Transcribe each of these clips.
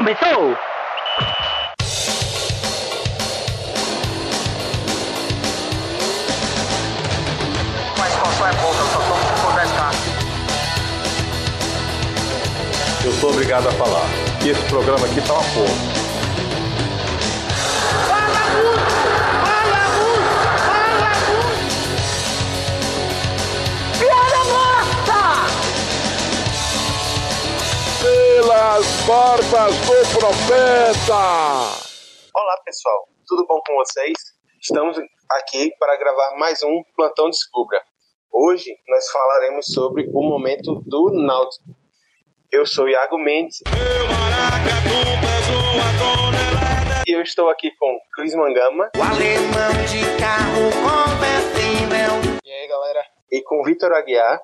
Começou! Mas qual é pouco, eu só tomo se for 10k. Eu sou obrigado a falar que esse programa aqui tá uma porra. Barbas do profeta! Olá pessoal, tudo bom com vocês? Estamos aqui para gravar mais um Plantão Descubra. Hoje nós falaremos sobre o momento do Náutico. Eu sou Iago Mendes e eu estou aqui com Cris Mangama O alemão de carro conversível. e aí galera e com Vitor Aguiar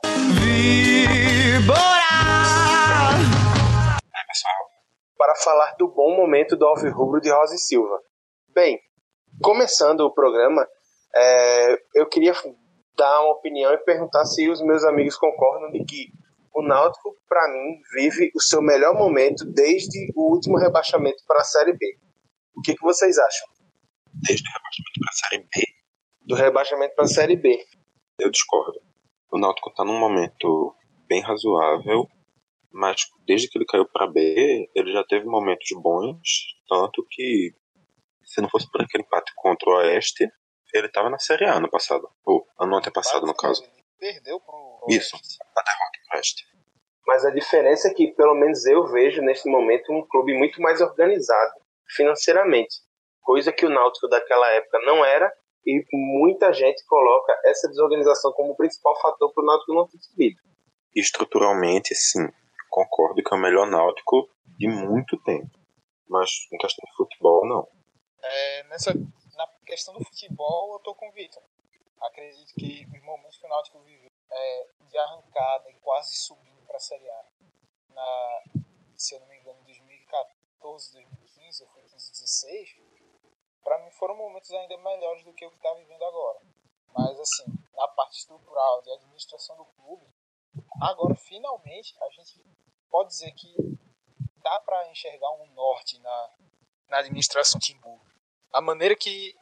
para falar do bom momento do Alvirrubro de Rosa e Silva. Bem, começando o programa, é, eu queria dar uma opinião e perguntar se os meus amigos concordam de que o Náutico, para mim, vive o seu melhor momento desde o último rebaixamento para a Série B. O que, que vocês acham desde o rebaixamento para a Série B, do rebaixamento para a Série B? eu discordo. O Náutico está num momento bem razoável, mas desde que ele caiu para B, ele já teve momentos bons, tanto que se não fosse por aquele empate contra o Oeste, ele estava na Série A no passado, ou ano antepassado no caso. Perdeu pro. Isso, a derrota do Oeste. Mas a diferença é que, pelo menos eu vejo neste momento, um clube muito mais organizado financeiramente. Coisa que o Náutico daquela época não era, e muita gente coloca essa desorganização como o principal fator para o Náutico não ter subido. Estruturalmente, sim, concordo que é o melhor Náutico de muito tempo. Mas em questão de futebol, não. É, nessa, na questão do futebol, eu tô com o Vitor. Acredito que os momentos que o Náutico viveu é, de arrancada e quase subindo para a Série A, na, se eu não me engano, em 2014, 2015, ou foi 15, 16, para mim foram momentos ainda melhores do que o que está vivendo agora. Mas, assim, na parte estrutural de administração do clube, agora finalmente a gente pode dizer que dá para enxergar um norte na, na administração Timbu. A maneira que,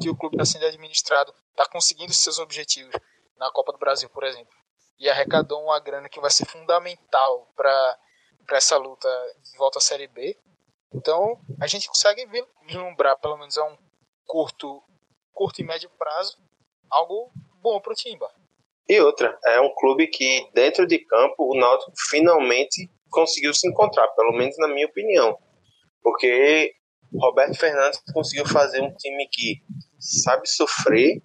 que o clube está sendo administrado, está conseguindo seus objetivos na Copa do Brasil, por exemplo, e arrecadou uma grana que vai ser fundamental para essa luta de volta à Série B. Então, a gente consegue vislumbrar, pelo menos a um curto, curto e médio prazo, algo bom para o Timba. E outra, é um clube que, dentro de campo, o Náutico finalmente conseguiu se encontrar, pelo menos na minha opinião. Porque Roberto Fernandes conseguiu fazer um time que sabe sofrer,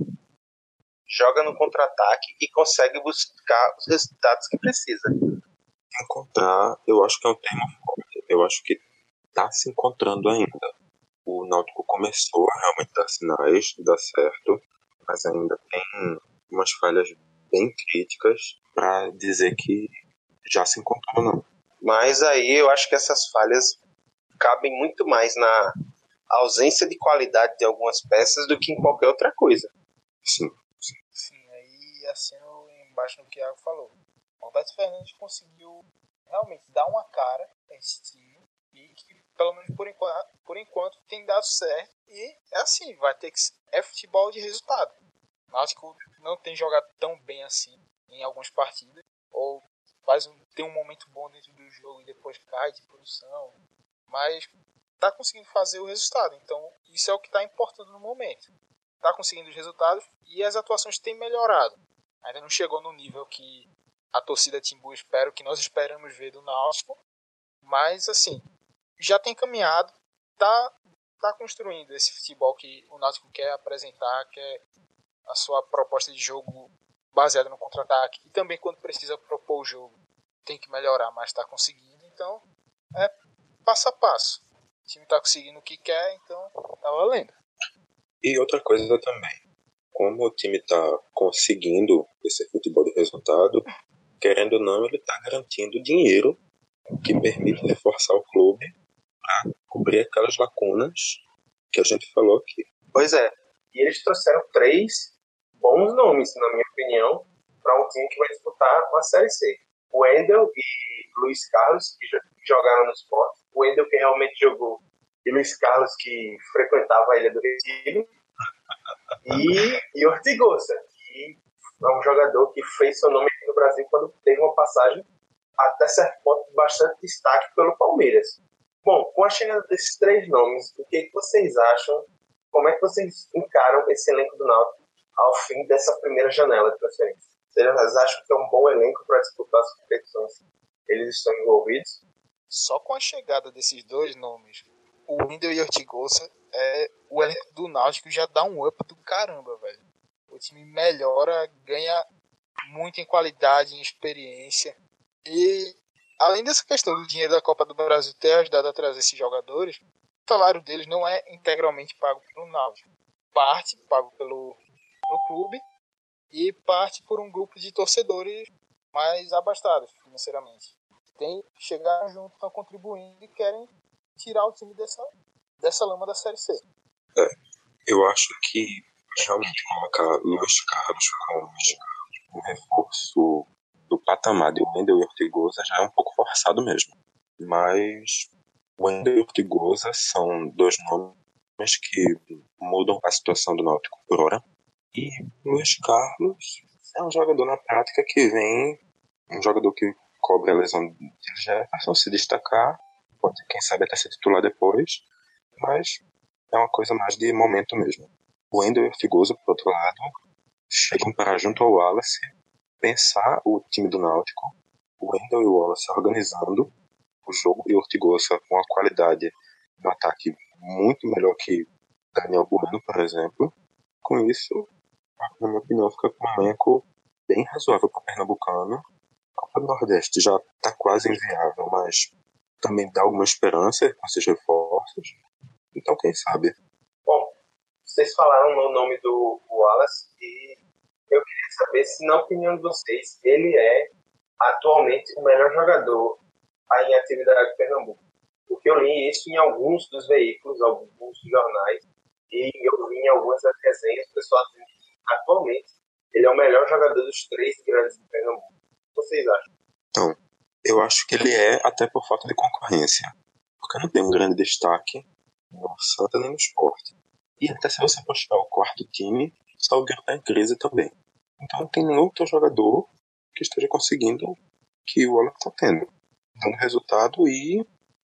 joga no contra-ataque e consegue buscar os resultados que precisa. Encontrar, eu acho que é um termo forte. Eu acho que tá se encontrando ainda. O Náutico começou a realmente dar sinais de dar certo, mas ainda tem umas falhas bem críticas para dizer que já se encontrou, não. Mas aí eu acho que essas falhas cabem muito mais na ausência de qualidade de algumas peças do que em qualquer outra coisa. Sim, Sim, aí assino embaixo no que o Iago falou. O Roberto Fernandes conseguiu realmente dar uma cara a esse time e que, pelo menos por enquanto, por enquanto, tem dado certo. E é assim, vai ter que. É futebol de resultado. O Náutico não tem jogado tão bem assim em algumas partidas. Ou faz um, tem um momento bom dentro do jogo e depois cai de produção. Mas tá conseguindo fazer o resultado. Então, isso é o que está importando no momento. Tá conseguindo os resultados e as atuações têm melhorado. Ainda não chegou no nível que a torcida Timbu espera, que nós esperamos ver do Náutico. Mas, assim, já tem caminhado, tá, tá construindo esse futebol que o Náutico quer apresentar, que é a sua proposta de jogo baseada no contra-ataque. E também, quando precisa propor o jogo, tem que melhorar, mas está conseguindo. Então, é passo a passo. O time está conseguindo o que quer, então tá valendo. E outra coisa também, como o time está conseguindo esse futebol de resultado, querendo ou não, ele está garantindo dinheiro que permite reforçar o clube para cobrir aquelas lacunas que a gente falou aqui. Pois é, e eles trouxeram três bons nomes, na minha opinião, para um time que vai disputar uma Série C. O Wendel e Luiz Carlos, que jo- jogaram no esporte. o Wendel que realmente jogou e Luiz Carlos que frequentava a Ilha do Retiro e, e Ortigosa, que é um jogador que fez seu nome aqui no Brasil quando teve uma passagem até certo ponto bastante destaque pelo Palmeiras. Bom, com a chegada desses três nomes, o que, que vocês acham? Como é que vocês encaram esse elenco do Náutico ao fim dessa primeira janela de transferência? Vocês acham que é um bom elenco para disputar as competições? Eles estão envolvidos? Só com a chegada desses dois nomes, o Wendel e o Ortigosa, é, o elenco do Náutico já dá um up do caramba, velho. O time melhora, ganha muito em qualidade, em experiência. E além dessa questão do dinheiro da Copa do Brasil ter ajudado a trazer esses jogadores, o salário deles não é integralmente pago pelo Náutico. Parte pago pelo, pelo clube e parte por um grupo de torcedores mais abastados financeiramente. Tem chegaram junto, estão contribuindo e querem tirar o time dessa, dessa lama da Série C. É, eu acho que realmente colocar Luiz Carlos como um reforço do patamar de Wendel e Ortigosa já é um pouco forçado mesmo. Mas Wendel e Ortigosa são dois nomes que mudam a situação do Náutico por hora. E Luiz Carlos é um jogador na prática que vem, um jogador que cobre a lesão de Jefferson, se destacar, pode quem sabe até ser titular depois, mas é uma coisa mais de momento mesmo. O Wendel e o Ortigosa, por outro lado, chegam para junto ao Wallace pensar o time do Náutico, o Wendel e o Wallace organizando o jogo e o Ortigosa com a qualidade no ataque muito melhor que Daniel Bueno, por exemplo. Com isso, na minha opinião, fica com um elenco bem razoável para o Pernambucano. A Copa do Nordeste já está quase inviável, mas também dá alguma esperança com esses reforços. Então, quem sabe? Bom, vocês falaram no nome do Wallace e eu queria saber se, na opinião de vocês, ele é atualmente o melhor jogador em atividade de Pernambuco. Porque eu li isso em alguns dos veículos, alguns jornais, e eu vi em algumas das resenhas pessoas dizendo que atualmente ele é o melhor jogador dos três grandes de Pernambuco. O que vocês acham? Então, eu acho que ele é até por falta de concorrência. Porque não tem um grande destaque no Santa nem no esporte. E até se você puxar o quarto time, o Salgueiro está em crise também. Então não tem nenhum outro jogador que esteja conseguindo que o Wallace está tendo. Dando resultado e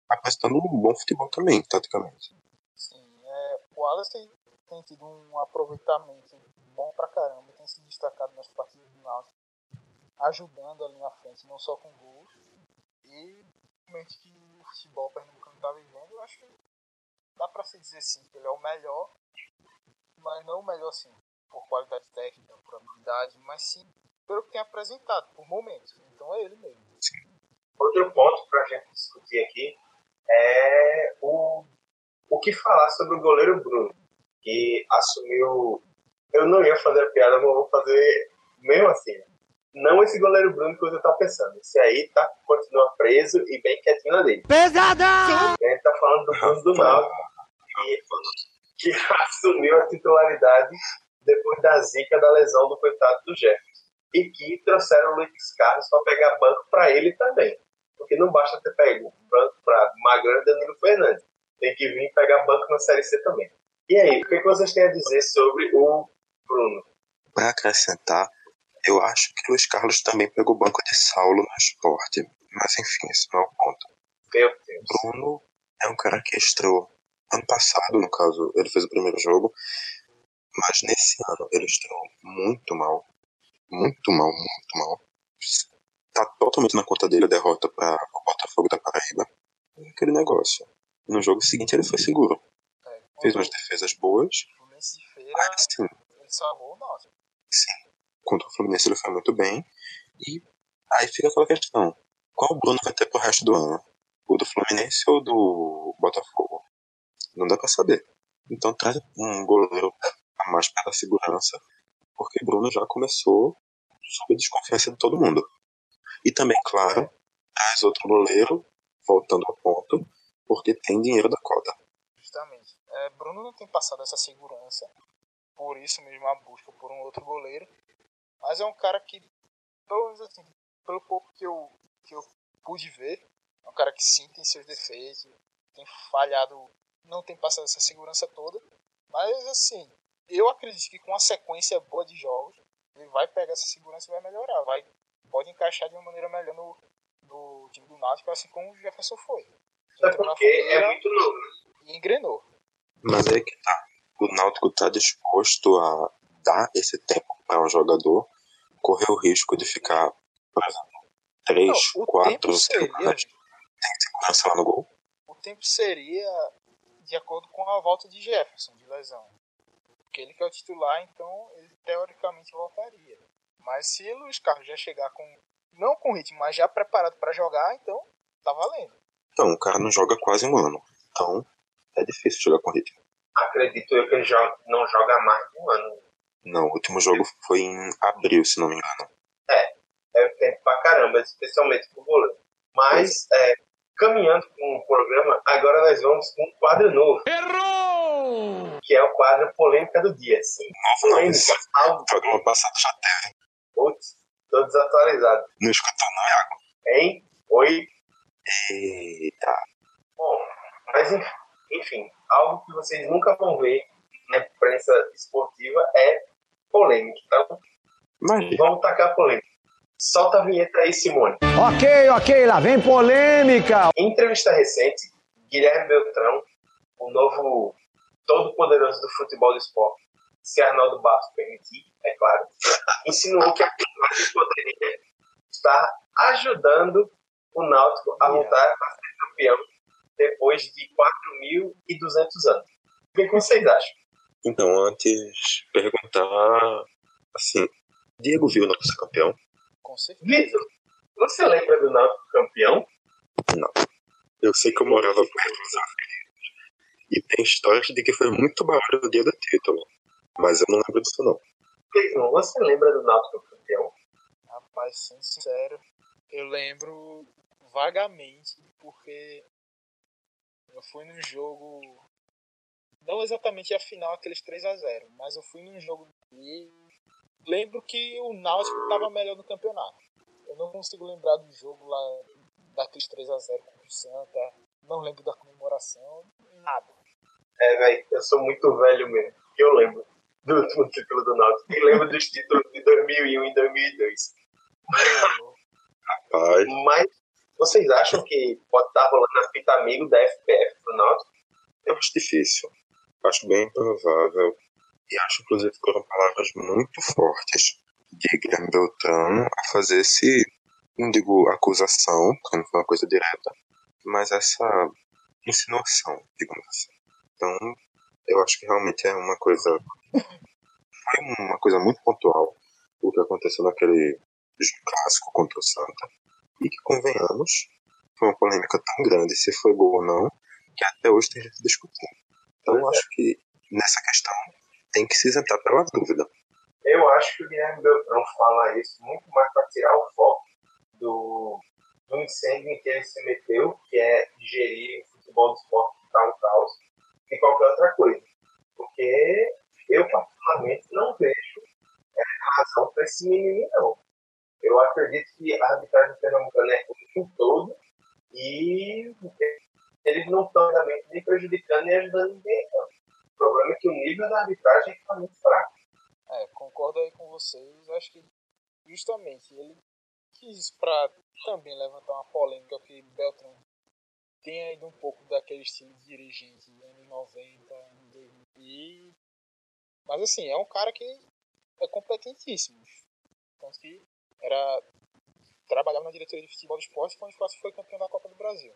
apresentando um bom futebol também, taticamente. Sim, é, o Wallace tem, tem tido um aproveitamento bom pra caramba, tem se destacado nas partidas do Náutico, ajudando ali na frente, não só com gols. E realmente que o futebol pernambucano está vivendo, eu acho que dá pra se dizer sim, que ele é o melhor, mas não o melhor sim, por qualidade técnica, por habilidade, mas sim pelo que tem apresentado, por momentos. Então é ele mesmo. Outro ponto para a gente discutir aqui é o, o que falar sobre o goleiro Bruno, que assumiu. Eu não ia fazer a piada, mas vou fazer mesmo assim. Não esse goleiro Bruno que você tá pensando. Esse aí tá, continua preso e bem quietinho na dele. Pesada! A gente tá falando do Bruno do Náutico, que, que assumiu a titularidade depois da zica da lesão do coitado do Jefferson. E que trouxeram o Luiz Carlos para pegar banco para ele também. Porque não basta ter pego banco para Magrão e Danilo Fernandes. Tem que vir pegar banco na Série C também. E aí, o que, que vocês têm a dizer sobre o Bruno? Para acrescentar, eu acho que Luiz Carlos também pegou o banco de Saulo no esporte. Mas enfim, esse não é o ponto. Meu Deus. Bruno é um cara que estreou ano passado, no caso, ele fez o primeiro jogo, mas nesse ano ele estreou muito mal. Muito mal, muito mal. Tá totalmente na conta dele a derrota para o Botafogo da Paraíba. É aquele negócio. No jogo seguinte ele foi seguro. É, Fez umas defesas boas. Mas sim, ele salvou o Náutico. sim. Contra o Fluminense ele foi muito bem. E aí fica aquela questão. Qual o Bruno vai ter pro resto do ano? O do Fluminense ou do Botafogo? Não dá pra saber. Então traz um goleiro a mais para segurança, porque Bruno já começou sob a desconfiança de todo mundo. E também, claro, traz outro goleiro, voltando ao ponto, porque tem dinheiro da cota. Justamente. É, Bruno não tem passado essa segurança, por isso mesmo a busca por um outro goleiro. Mas é um cara que, pelo menos assim, pelo pouco que eu, que eu pude ver, É um cara que sim tem seus defeitos, tem falhado, não tem passado essa segurança toda. Mas assim, eu acredito que com uma sequência boa de jogos, ele vai pegar essa segurança e vai melhorar. Vai, pode encaixar de uma maneira melhor no, no time do Náutico, assim como o Jefferson foi. Entrou porque é muito novo. E engrenou. Mas aí que tá. O Náutico tá disposto a dar esse tempo para o jogador correr o risco de ficar, por exemplo, 3, Não, o 4, tempo 5 seria, anos sem segurança lá no gol. o tempo seria de acordo com a volta de Jefferson de lesão. Porque ele que é o titular, então ele teoricamente voltaria. Mas se o Luiz Carlos já chegar com não com ritmo, mas já preparado para jogar, então tá valendo. Então, o cara não joga quase um ano. Então, é difícil jogar com ritmo. Acredito eu que ele joga, não joga há mais de um ano. Não, o último jogo foi em abril, se não me engano. É tempo pra caramba, especialmente pro goleiro. Mas, é, caminhando com o programa, agora nós vamos com um quadro novo. Errou! Que é o quadro Polêmica do Dia. Sim, Novo não, esse programa passado já teve. putz, tô desatualizado. Não escutou não, Iago? Hein? Oi? Eita. Bom, mas enf- enfim, algo que vocês nunca vão ver na imprensa esportiva é polêmica. Então, Mas, vamos tacar polêmica. Solta a vinheta aí, Simone. Ok, ok, lá vem polêmica. Em entrevista recente, Guilherme Beltrão, o novo todo-poderoso do futebol do esporte, se Arnaldo Barros permitir, é claro, insinuou que a Pirmagem poderia estar ajudando o Náutico a voltar a ser campeão depois de 4.200 anos. O que vocês acham? então, antes, perguntar, assim, Diego viu o Náutico campeão? Com certeza. Você lembra do Náutico campeão? Eu sei que eu morava perto dos aflitos. E tem histórias de que foi muito barulho no dia do título. Mas eu não lembro disso não. Cleison, você lembra do Náutico campeão? Rapaz, sincero, eu lembro vagamente, porque eu fui num jogo. Não exatamente a final, aqueles 3 a 0 mas eu fui num jogo e lembro que o Náutico estava melhor no campeonato. Eu não consigo lembrar do jogo lá, daqueles 3 a 0 contra o Santa, não lembro da comemoração, nada. É, velho, eu sou muito velho mesmo. Eu lembro do último título do Náutico. E lembro dos títulos de 2001 e 2002. Rapaz, Mas vocês acham que pode estar rolando a fita amigo da FPF pro Náutico? eu acho difícil. Acho bem improvável. E acho, inclusive, que foram palavras muito fortes de Guilherme Beltrano a fazer esse, não digo acusação, porque não foi uma coisa direta, mas essa insinuação, digamos assim. Então, eu acho que realmente é uma coisa. Foi uma coisa muito pontual o que aconteceu naquele clássico contra o Santa. E que, convenhamos, foi uma polêmica tão grande se foi gol ou não, que até hoje tem gente discutindo. Então, eu acho que nessa questão tem que se isentar pela dúvida. Eu acho que o Guilherme Beltrão fala isso muito mais para tirar o foco do, do incêndio em que ele se meteu, que é gerir o futebol do esporte que tá um caos, que qualquer outra coisa. Porque eu, particularmente, não vejo é, razão para esse mimimi, não. Eu acredito que a arbitragem pernambucana é ruim em todo e eles não estão realmente nem prejudicando nem ajudando ninguém. Não. O problema é que o nível da arbitragem está muito fraco. É, concordo aí com vocês. Acho que justamente ele quis para também levantar uma polêmica que Beltrão tem ainda um pouco daquele estilo de dirigente anos 90, anos 2000. E... Mas assim, é um cara que é competentíssimo. Tanto que era trabalhava na diretoria de futebol do esporte quando o esporte foi campeão da Copa do Brasil.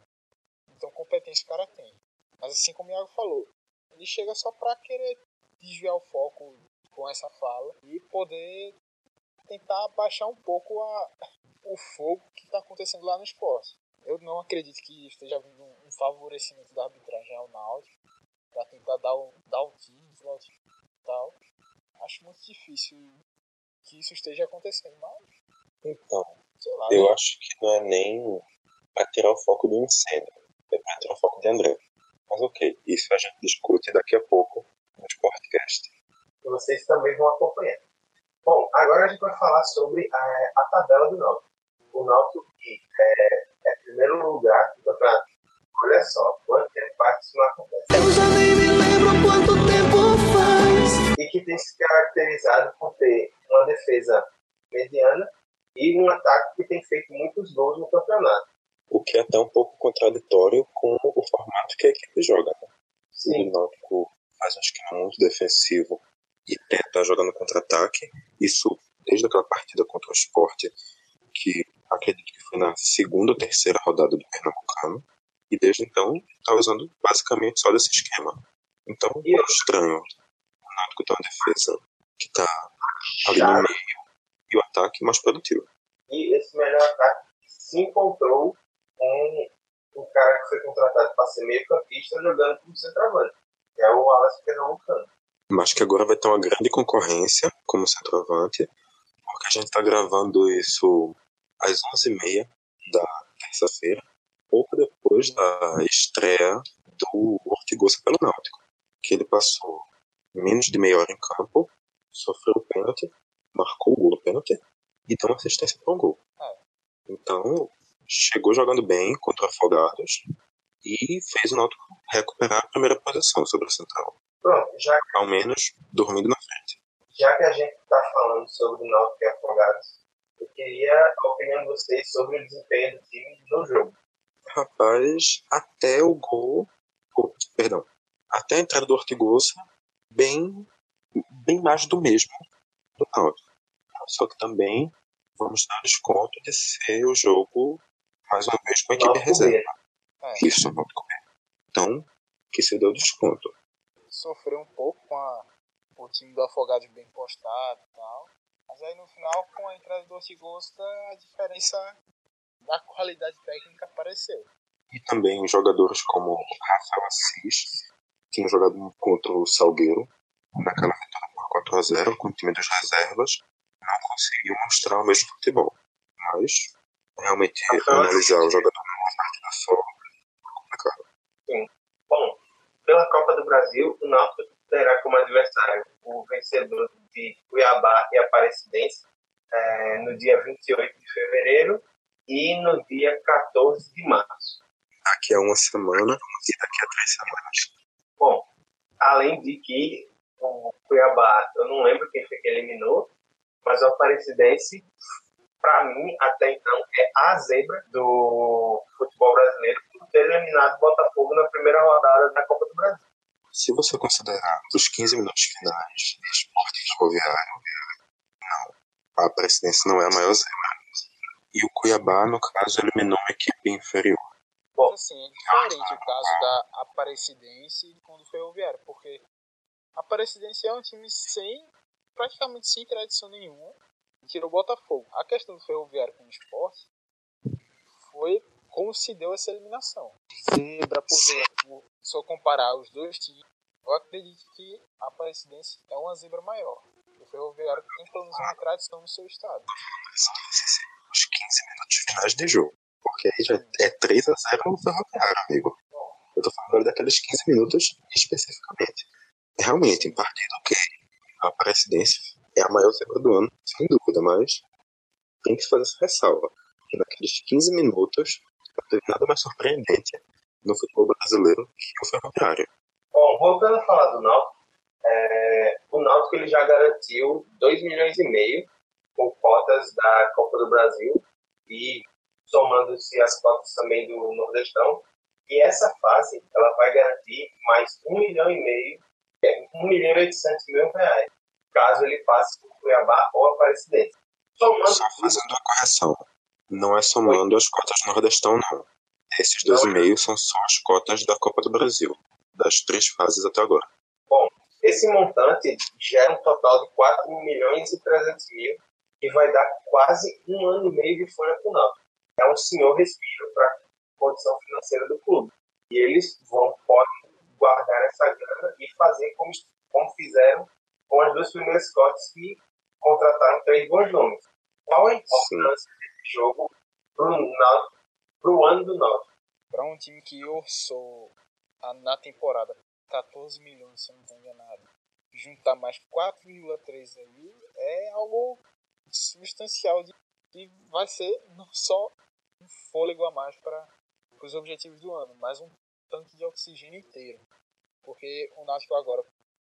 Então competência o cara tem. Mas assim como o Iago falou, ele chega só para querer desviar o foco com essa fala e poder tentar baixar um pouco a, o fogo que está acontecendo lá no esporte. Eu não acredito que esteja vindo um, favorecimento da arbitragem ao Náutico para tentar dar o, dar o time e tal. Acho muito difícil que isso esteja acontecendo, mas Então, eu né? acho que não é nem para tirar o foco do incêndio, é para tirar o foco de André. Mas ok, isso a gente discute daqui a pouco no Sportcast. que vocês também vão acompanhar. Bom, agora a gente vai falar sobre a, a tabela do Náutico. O Náutico que é, é primeiro lugar do campeonato. Olha só, quanto tempo faz que isso não acontece. Eu já nem me lembro quanto tempo faz. E que tem se caracterizado por ter uma defesa mediana e um ataque que tem feito muitos gols no campeonato. O que é até um pouco contraditório com o formato que a equipe joga. Né? Sim. O Náutico faz um esquema muito defensivo e tenta jogar no contra-ataque. Isso desde aquela partida contra o Sport, que acredito que foi na segunda ou terceira rodada do Pernambucano. E desde então está usando basicamente só desse esquema. Então E é estranho. O Náutico tem uma defesa que está ali no meio e o ataque mais produtivo. E esse melhor ataque se encontrou com um cara que foi contratado para ser meio campista jogando como centroavante, que é o Wallace Pernambucano. mas que agora vai ter uma grande concorrência como centroavante, porque a gente está gravando isso às 11h30 da terça-feira, pouco depois da estreia do Ortigosa pelo Náutico, que ele passou menos de meia hora em campo, sofreu o pênalti, marcou o gol no pênalti e deu uma assistência para um gol. Então, chegou jogando bem contra o Afogados e fez o Náutico recuperar a primeira posição sobre o Central, Pronto, já, ao menos dormindo na frente. já que a gente está falando sobre o Náutico e Afogados, eu queria a opinião de vocês sobre o desempenho do time no jogo. Rapaz, até o gol, oh, perdão, até a entrada do Ortigosa, bem, bem mais do mesmo do Náutico. Só que também vamos dar desconto de ser o jogo, mais uma vez, com a equipe Náutico reserva. É, Isso, Náutico B. Então, que se deu desconto. sofreu um pouco com a, o time do Afogados bem postado e tal. Mas aí no final, com a entrada do Ortigosta, a diferença da qualidade técnica apareceu. E também jogadores como Rafael Assis, que tinha jogado contra o Salgueiro, naquela vitória por 4 a 0 com o time das reservas, não conseguiu mostrar o mesmo futebol. Mas, realmente, Rafael analisar o jogador numa partida só é complicado. Bom, pela Copa do Brasil, o Náutico terá como adversário o vencedor de Cuiabá e Aparecidense eh, no dia 28 de fevereiro e no dia 14 de março. Daqui a uma semana e daqui a três semanas. Bom, além de que o Cuiabá, eu não lembro quem foi que eliminou, mas o Aparecidense, para mim, até então, é a zebra do futebol brasileiro por ter eliminado o Botafogo na primeira rodada da Copa do Brasil. Se você considerar os 15 minutos finais de esporte ferroviário, não. A presidência não é a maior zebra. E o Cuiabá, no caso, eliminou uma equipe inferior. Bom, assim, é diferente o caso da Aparecidense e do Ferroviário, porque a Aparecidense é um time sem, praticamente sem tradição nenhuma, tirou o Botafogo. A questão do Ferroviário com o esporte foi como se deu essa eliminação. Zebra por se eu comparar os dois times, eu acredito que a Aparecidense é uma zebra maior. O Ferroviário tem pelo menos uma tradição no seu estado. Os 15 minutos finais de jogo. Porque aí já é 3 a 0 no ferroviário, amigo. Eu tô falando daqueles 15 minutos especificamente. Realmente, em partida, ok. A Aparecidense é a maior zebra do ano, sem dúvida, mas tem que fazer essa ressalva. Que naqueles 15 minutos não teve nada mais surpreendente no futebol brasileiro que o ferroviário. Bom, voltando a falar do Náutico, é, o Náutico ele já garantiu 2 milhões e meio com cotas da Copa do Brasil e somando-se as cotas também do Nordestão. E essa fase ela vai garantir mais 1 milhão e meio, é, 1 milhão e 800 mil reais, caso ele passe por Cuiabá ou Aparecidense. Somando Só fazendo uma correção. Não é somando as cotas do Nordestão, não. Esses 2,5 são só as cotas da Copa do Brasil, das três fases até agora. Esse montante gera um total de 4 milhões e 300 mil, que vai dar quase um ano e meio de folha para o Náutico. É um senhor respiro para a condição financeira do clube. E eles vão podem guardar essa grana e fazer como, como fizeram com as duas primeiras cotas que contrataram três bons nomes. Qual a importância desse jogo para o ano do Náutico? Para um time que orçou na temporada 14 milhões, se eu não estou enganado, juntar mais 4,3 aí é algo substancial de, que vai ser não só um fôlego a mais para os objetivos do ano, mais um tanque de oxigênio inteiro. Porque o Náutico agora,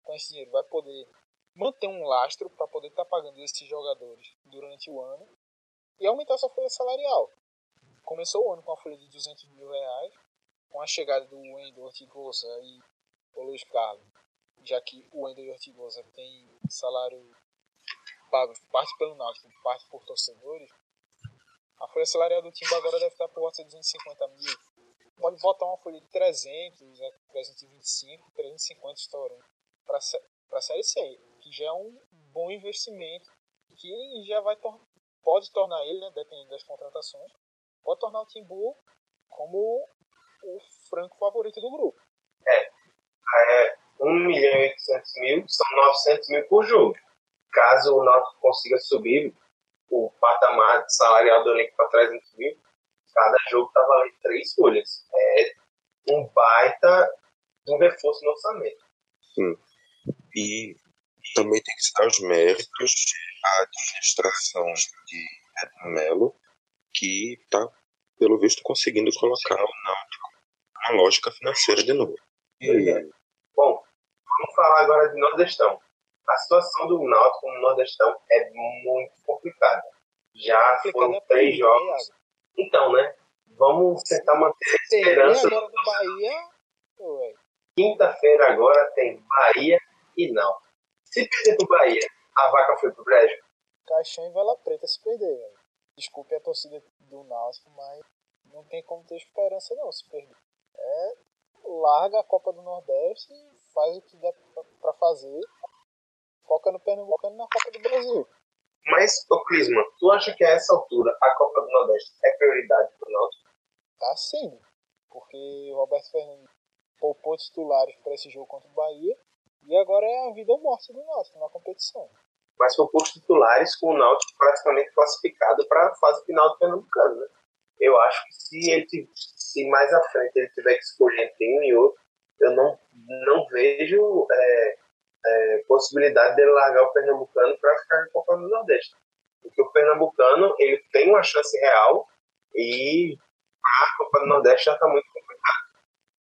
com esse dinheiro, vai poder manter um lastro para poder estar tá pagando esses jogadores durante o ano e aumentar sua folha salarial. Começou o ano com a folha de 200 mil reais, com a chegada do Wendel Ortigosa e o Luiz Carlos, já que o Wendel Ortigosa tem salário pago parte pelo Náutico, parte por torcedores, a folha salarial do time agora deve estar por volta de 250 mil. Pode voltar uma folha de 300, 325, 350 estourando para a Série C, já é um bom investimento que já vai tor pode tornar ele, né, dependendo das contratações, pode tornar o Timbu como o franco favorito do grupo. É, é 1 milhão e 800 mil, são 900 mil por jogo. Caso o Náutico consiga subir o patamar salarial do elenco para 300 mil, cada jogo está valendo três folhas. É um baita um reforço no orçamento. Sim. E também tem que se dar os méritos à administração de Edno Melo, que está, pelo visto, conseguindo colocar o Náutico na lógica financeira de novo. E, Bom, vamos falar agora de Nordestão. A situação do Náutico no Nordestão é muito complicada. Já foram três jogos. Então, né? Vamos tentar manter a esperança. agora do Bahia. Quinta-feira agora tem Bahia e não. Se perder pro Bahia, a vaca foi pro brejo? Caixão e Vela Preta se perder, velho. Desculpe a torcida do Náutico, mas não tem como ter esperança não se perder. É, larga a Copa do Nordeste e faz o que dá pra fazer. Foca no Pernambucano e na Copa do Brasil. Mas, ô Clisma, tu acha que a essa altura a Copa do Nordeste é prioridade pro Náutico? Tá sim, porque o Roberto Fernandes poupou titulares para esse jogo contra o Bahia e agora é a vida ou morte do Náutico na competição. Mas poupou os titulares com o Náutico praticamente classificado para a fase final do Pernambucano, né? Eu acho que se ele se mais à frente ele tiver que escolher entre um e outro, eu não, não vejo é, é, possibilidade dele largar o Pernambucano para ficar na Copa do Nordeste. Porque o Pernambucano ele tem uma chance real e a Copa do Nordeste já está muito.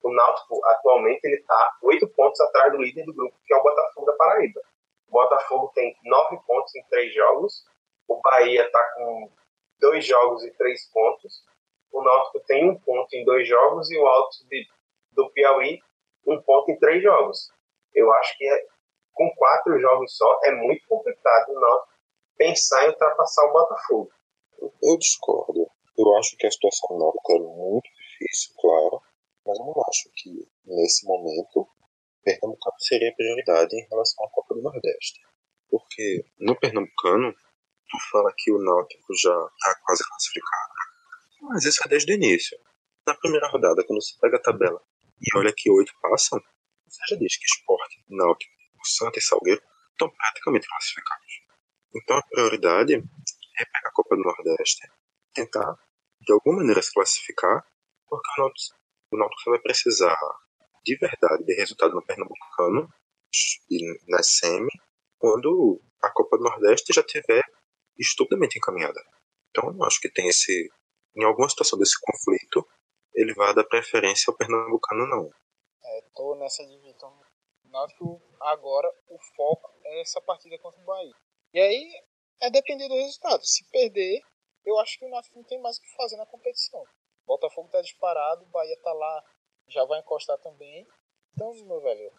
O Náutico, atualmente, ele está oito pontos atrás do líder do grupo, que é o Botafogo da Paraíba. O Botafogo tem nove pontos em três jogos. O Bahia está com dois jogos e três pontos. O Náutico tem um ponto em dois jogos e o Alto de, do Piauí um ponto em três jogos. Eu acho que é, com quatro jogos só é muito complicado o Náutico pensar em ultrapassar o Botafogo. Eu discordo. Eu acho que a situação do Náutico é muito difícil, claro, mas eu não acho que nesse momento Pernambucano seria prioridade em relação à Copa do Nordeste. Porque no Pernambucano, tu fala que o Náutico já está quase classificado, mas isso é desde o início. Na primeira rodada, quando você pega a tabela e olha que oito passam, você já diz que Esporte, Náutico, o Santa e Salgueiro estão praticamente classificados. Então a prioridade é pegar a Copa do Nordeste, tentar de alguma maneira se classificar, porque o Náutico, o Náutico vai precisar de verdade de resultado no Pernambucano e na SEMI quando a Copa do Nordeste já tiver estupidamente encaminhada. Então eu acho que tem esse em alguma situação desse conflito, ele vai dar preferência ao pernambucano, não. É, tô nessa divisão. Então, Náutico, agora, o foco é essa partida contra o Bahia. E aí, é depender do resultado. Se perder, eu acho que o Náutico não tem mais o que fazer na competição. Botafogo tá disparado, Bahia tá lá, já vai encostar também. Então, meu velho,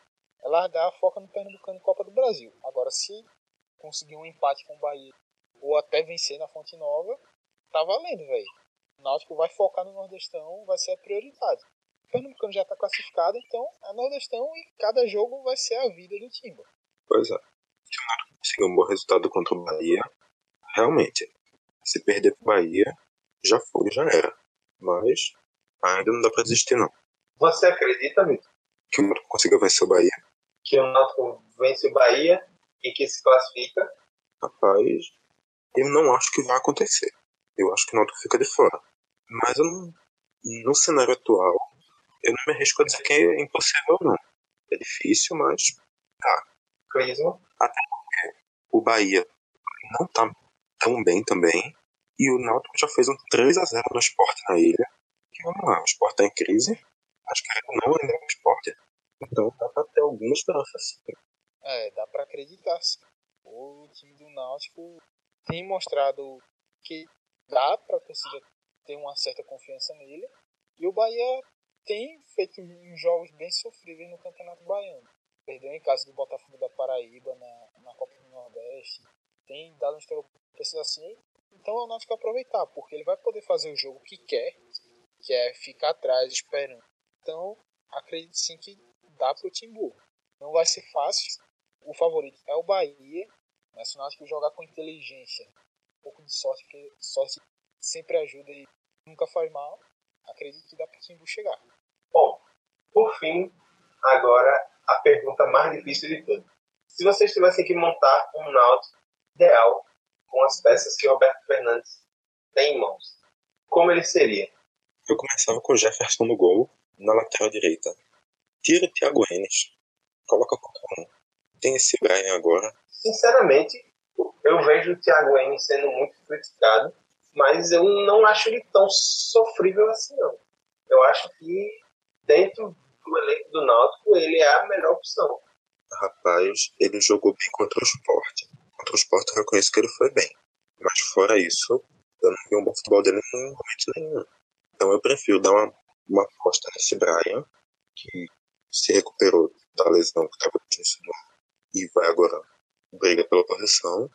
é largar a foca no Pernambucano e Copa do Brasil. Agora, se conseguir um empate com o Bahia ou até vencer na Fonte Nova, tá valendo, velho. O Náutico vai focar no Nordestão, vai ser a prioridade. O Pernambucano já está classificado, então é Nordestão e cada jogo vai ser a vida do time. Pois é. Se o Náutico conseguir um bom resultado contra o Bahia, realmente, se perder pro Bahia, já foi, já era. Mas ainda não dá para desistir, não. Você acredita, Vitor? Que o Náutico consiga vencer o Bahia? Que o Náutico vence o Bahia e que se classifica? Rapaz, eu não acho que vai acontecer. Eu acho que o Náutico fica de fora. Mas eu não, no cenário atual, eu não me arrisco a dizer que é impossível, não. É difícil, mas tá. Clisma? Até porque o Bahia não tá tão bem também. E o Náutico já fez um 3x0 no esporte na ilha. E vamos lá, o esporte tá em crise. Acho que não ainda é o esporte. Então dá pra ter alguma esperança. É, dá pra acreditar sim. O time do Náutico tem mostrado que dá torcida ter uma certa confiança nele. E o Bahia tem feito uns jogos bem sofríveis no Campeonato Baiano. Perdeu em casa do Botafogo da Paraíba na, na Copa do Nordeste. Tem dado uns tropeços assim. Então é o Náutico aproveitar, porque ele vai poder fazer o jogo que quer, que é ficar atrás esperando. Então, acredito sim que dá pro Timbu. Não vai ser fácil. O favorito é o Bahia, mas o Náutico jogar com inteligência, um pouco de sorte, porque sorte sempre ajuda e nunca faz mal. Acredito que dá pro Timbu chegar. Bom, por fim, agora a pergunta mais difícil de tudo. Se vocês tivessem que montar um Náutico ideal com as peças que Roberto Fernandes tem em mãos, como ele seria? Eu começava com o Jefferson no gol, na lateral direita. Tira o Thiago Enes, coloca qualquer um. Tem esse Brian agora. Sinceramente, eu vejo o Thiago Enes sendo muito criticado, mas eu não acho ele tão sofrível assim, não. Eu acho que dentro do elenco do Náutico, ele é a melhor opção. Rapaz, ele jogou bem contra o esporte. Contra o eu reconheço que ele foi bem. Mas fora isso, eu não vi um bom futebol dele em momento nenhum. Então eu prefiro dar uma, uma aposta nesse Brian, que se recuperou da lesão que estava no e vai agora briga pela posição,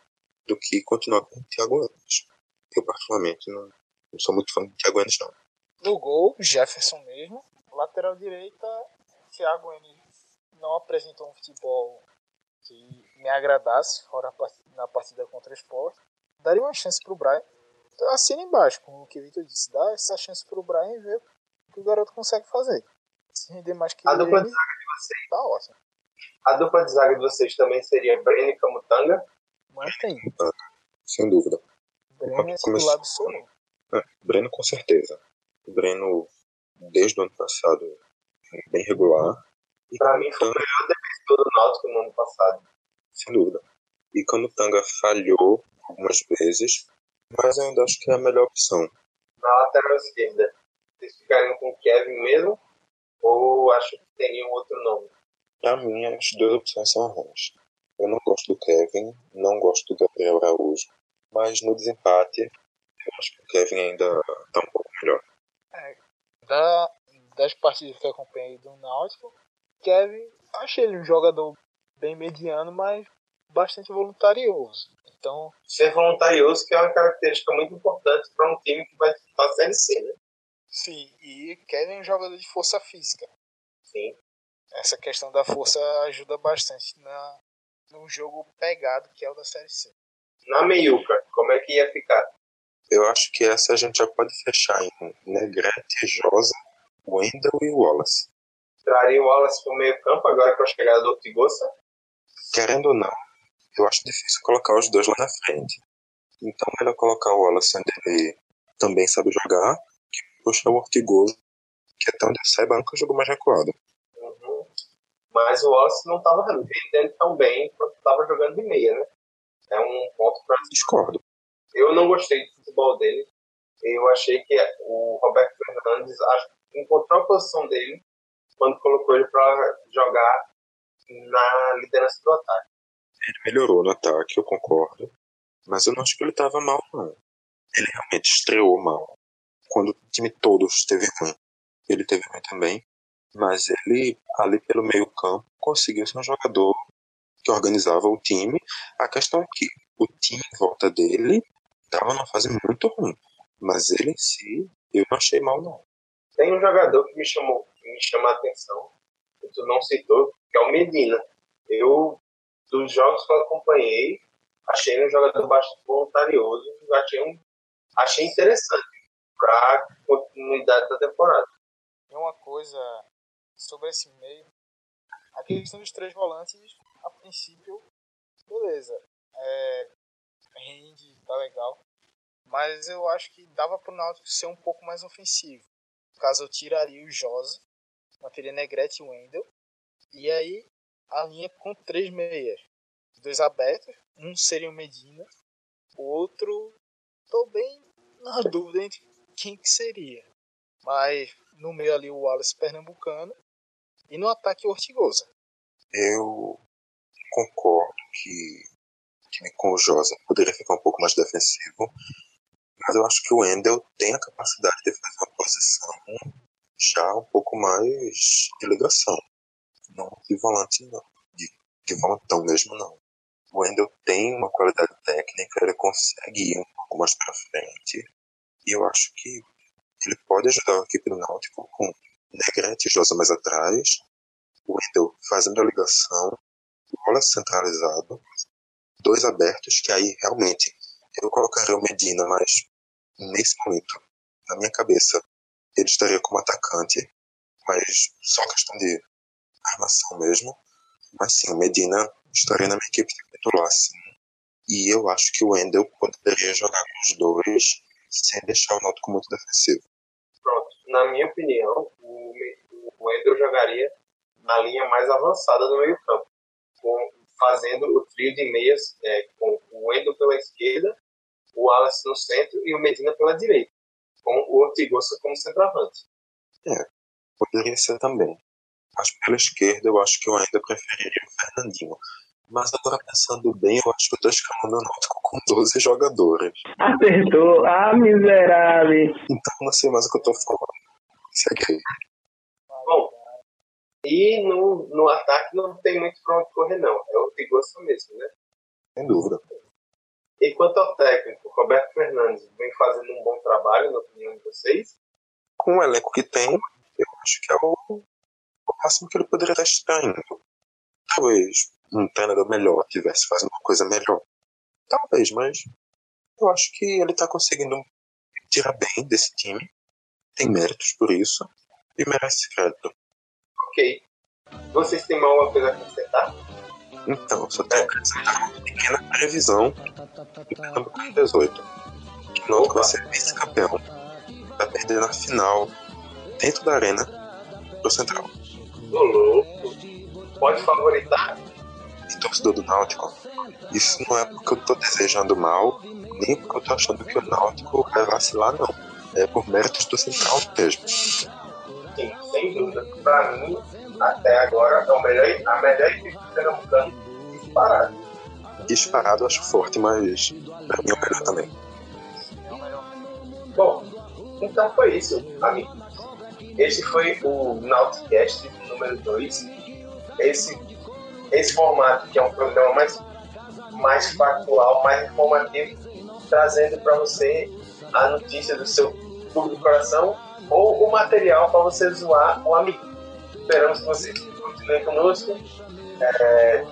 do que continuar com o Thiago Enes. Eu, particularmente, não, não sou muito fã do Thiago Enes, não. No gol, Jefferson mesmo. Lateral direita, Thiago Enes não apresentou um futebol que me agradasse fora na partida contra o Sport. Daria uma chance pro Brian. Então, assina embaixo, como o que o Vitor disse. Dá essa chance pro Brian e ver o que o garoto consegue fazer. Se render mais que A ele, dupla de zaga de vocês, tá ótimo. a dupla de zaga de vocês também seria Breno e Camutanga? Mantém. Sem dúvida. Breno é titular absoluto. É, Breno com certeza. Breno, desde o ano passado, bem regular. E Pra mim foi o melhor defensor do Náutico no ano passado. sem dúvida. E Camutanga falhou algumas vezes, mas eu ainda acho que é a melhor opção. Na lateral esquerda, vocês ficariam com o Kevin mesmo? Ou acham que teriam outro nome? Pra mim, as duas opções são ruins. Eu não gosto do Kevin, não gosto do Gabriel Araújo, mas no desempate, eu acho que o Kevin ainda tá um pouco melhor. Da, das partidas que eu acompanhei do Náutico, Kevin, achei ele um jogador bem mediano, mas bastante voluntarioso. Então, Ser voluntarioso, que é uma característica muito importante para um time que vai disputar a Série C, né? sim, e Kevin é um jogador de força física. Sim. Essa questão da força ajuda bastante na, no jogo pegado que é o da Série C. Na meiuca, como é que ia ficar? Eu acho que essa a gente já pode fechar em Negrete, Josa, Wendel e Wallace. Traria o Wallace para o meio campo agora com a chegada do Ortigosa? Querendo ou não, eu acho difícil colocar os dois lá na frente. Então melhor colocar o Wallace onde ele também sabe jogar, que puxar o Ortigoso, que até onde eu saiba nunca jogou mais recuado. Uhum. Mas o Wallace não estava rendendo tão bem quanto estava jogando de meia, né? É um ponto para Discordo. Eu não gostei do futebol dele. Eu achei que o Roberto Fernandes encontrou a posição dele quando colocou ele para jogar na liderança do ataque. Ele melhorou no ataque, eu concordo. Mas eu não acho que ele estava mal, não. Ele realmente estreou mal. Quando o time todo esteve ruim, ele teve ruim também. Mas ele, ali pelo meio campo, conseguiu ser um jogador que organizava o time. A questão é que o time em volta dele estava numa fase muito ruim. Mas ele em si, eu não achei mal, não. Tem um jogador que me chamou, me chama a atenção, que tu não citou, que é o Medina. Eu, dos jogos que eu acompanhei, achei um jogador bastante voluntarioso, achei, um, achei interessante para continuidade da temporada. E uma coisa sobre esse meio, a questão dos três volantes, a princípio, beleza. É, rende, tá legal. Mas eu acho que dava pro Náutico ser um pouco mais ofensivo. No caso, eu tiraria o Josa, manteria Negrete e Wendel. E aí, a linha com três meias. Dois abertos. Um seria o Medina. O outro, tô bem na dúvida entre quem que seria. Mas no meio ali o Wallace Pernambucano e no ataque o Ortigosa. Eu concordo que time com o Josa poderia ficar um pouco mais defensivo, mas eu acho que o Endel tem a capacidade de fazer uma posição já um pouco mais de ligação. Não de volante, não. De, de volantão mesmo, não. O Endel tem uma qualidade técnica, ele consegue ir um pouco mais para frente. E eu acho que ele pode ajudar a equipe do Náutico com Negrete e Josa mais atrás, o Wendel fazendo a ligação, bola centralizado, dois abertos, que aí realmente eu colocaria o Medina, mas nesse momento, na minha cabeça, ele estaria como atacante, mas só questão de armação mesmo. Mas sim, o Medina estaria na minha equipe titular, sim. E eu acho que o Wendel poderia jogar com os dois sem deixar o Náutico muito defensivo. Pronto, na minha opinião, o, o Wendel jogaria na linha mais avançada do meio campo, com, fazendo o trio de meias é, com o Wendel pela esquerda, o Wallace no centro e o Medina pela direita, o Ortigosa como centroavante. É, poderia ser também. Mas pela esquerda eu acho que eu ainda preferiria o Fernandinho. Mas agora pensando bem, eu acho que eu tô escalando o Náutico com 12 jogadores. Acertou. Ah, miserável. Então não sei mais o que eu tô falando. Segue aí. Bom, e no, no ataque não tem muito pra onde correr, não. É o Ortigosa mesmo, né? Sem dúvida. E quanto ao técnico, Roberto Fernandes vem fazendo um bom trabalho, na opinião de vocês? Com o elenco que tem, eu acho que é o, o máximo que ele poderia estar extraindo. Talvez um treinador melhor tivesse fazendo uma coisa melhor. Talvez, mas eu acho que ele está conseguindo tirar bem desse time. Tem méritos por isso e merece crédito. Ok. Vocês têm alguma coisa a acrescentar? Então, só tenho que acrescentar uma pequena previsão do Pernambuco 18. Que o Náutico vai ser vice-campeão. Vai perder na final, dentro da arena, pro Central. Tô louco. Pode favoritar? E torcedor do Náutico, isso não é porque eu tô desejando mal, nem porque eu tô achando que o Náutico vai vacilar, não. É por méritos do Central mesmo. Sim, sem dúvida. Pra mim, até agora, é o melhor, a melhor equipe do Pernambucano disparado. Disparado acho forte, mas pra mim é o melhor também. Bom, então foi isso, amigos. Este foi o Nauticast número 2. Esse, esse formato que é um programa mais, mais factual, mais informativo, trazendo para você a notícia do seu clube do coração ou o material para você zoar o amigo. Esperamos que vocês continuem conosco. É,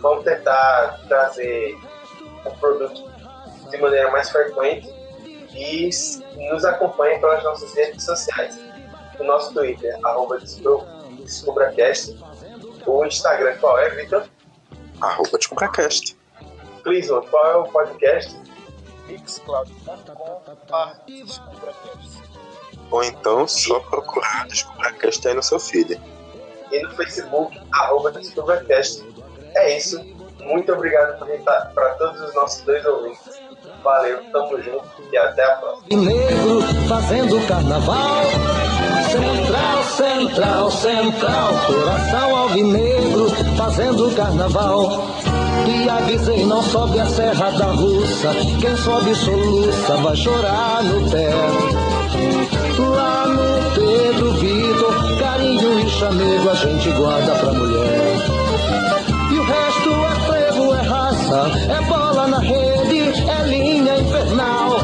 vamos tentar trazer o produto de maneira mais frequente e nos acompanhe pelas nossas redes sociais. O nosso Twitter, arroba DescubraCast. O Instagram, qual é, Vitor? Arroba DescubraCast. Clisman, qual é o podcast? mixcloud.com.br Ou então só procurar DescubraCast aí no seu feed. E no Facebook, arroba DescubraCast. É isso. Muito obrigado para todos os nossos dois ouvintes. Valeu, tamo junto e até a próxima. negro fazendo carnaval. Central, central, central, coração alvinegro fazendo carnaval. E avisei, não sobe a serra da russa. Quem sobe soluça vai chorar no pé. Pedro Vitor, carinho e chamego a gente guarda pra mulher. E o resto é frevo, é raça, é bola na rede, é linha infernal.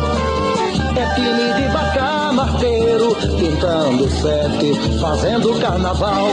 É time de vaca marteiro, pintando sete, fazendo carnaval.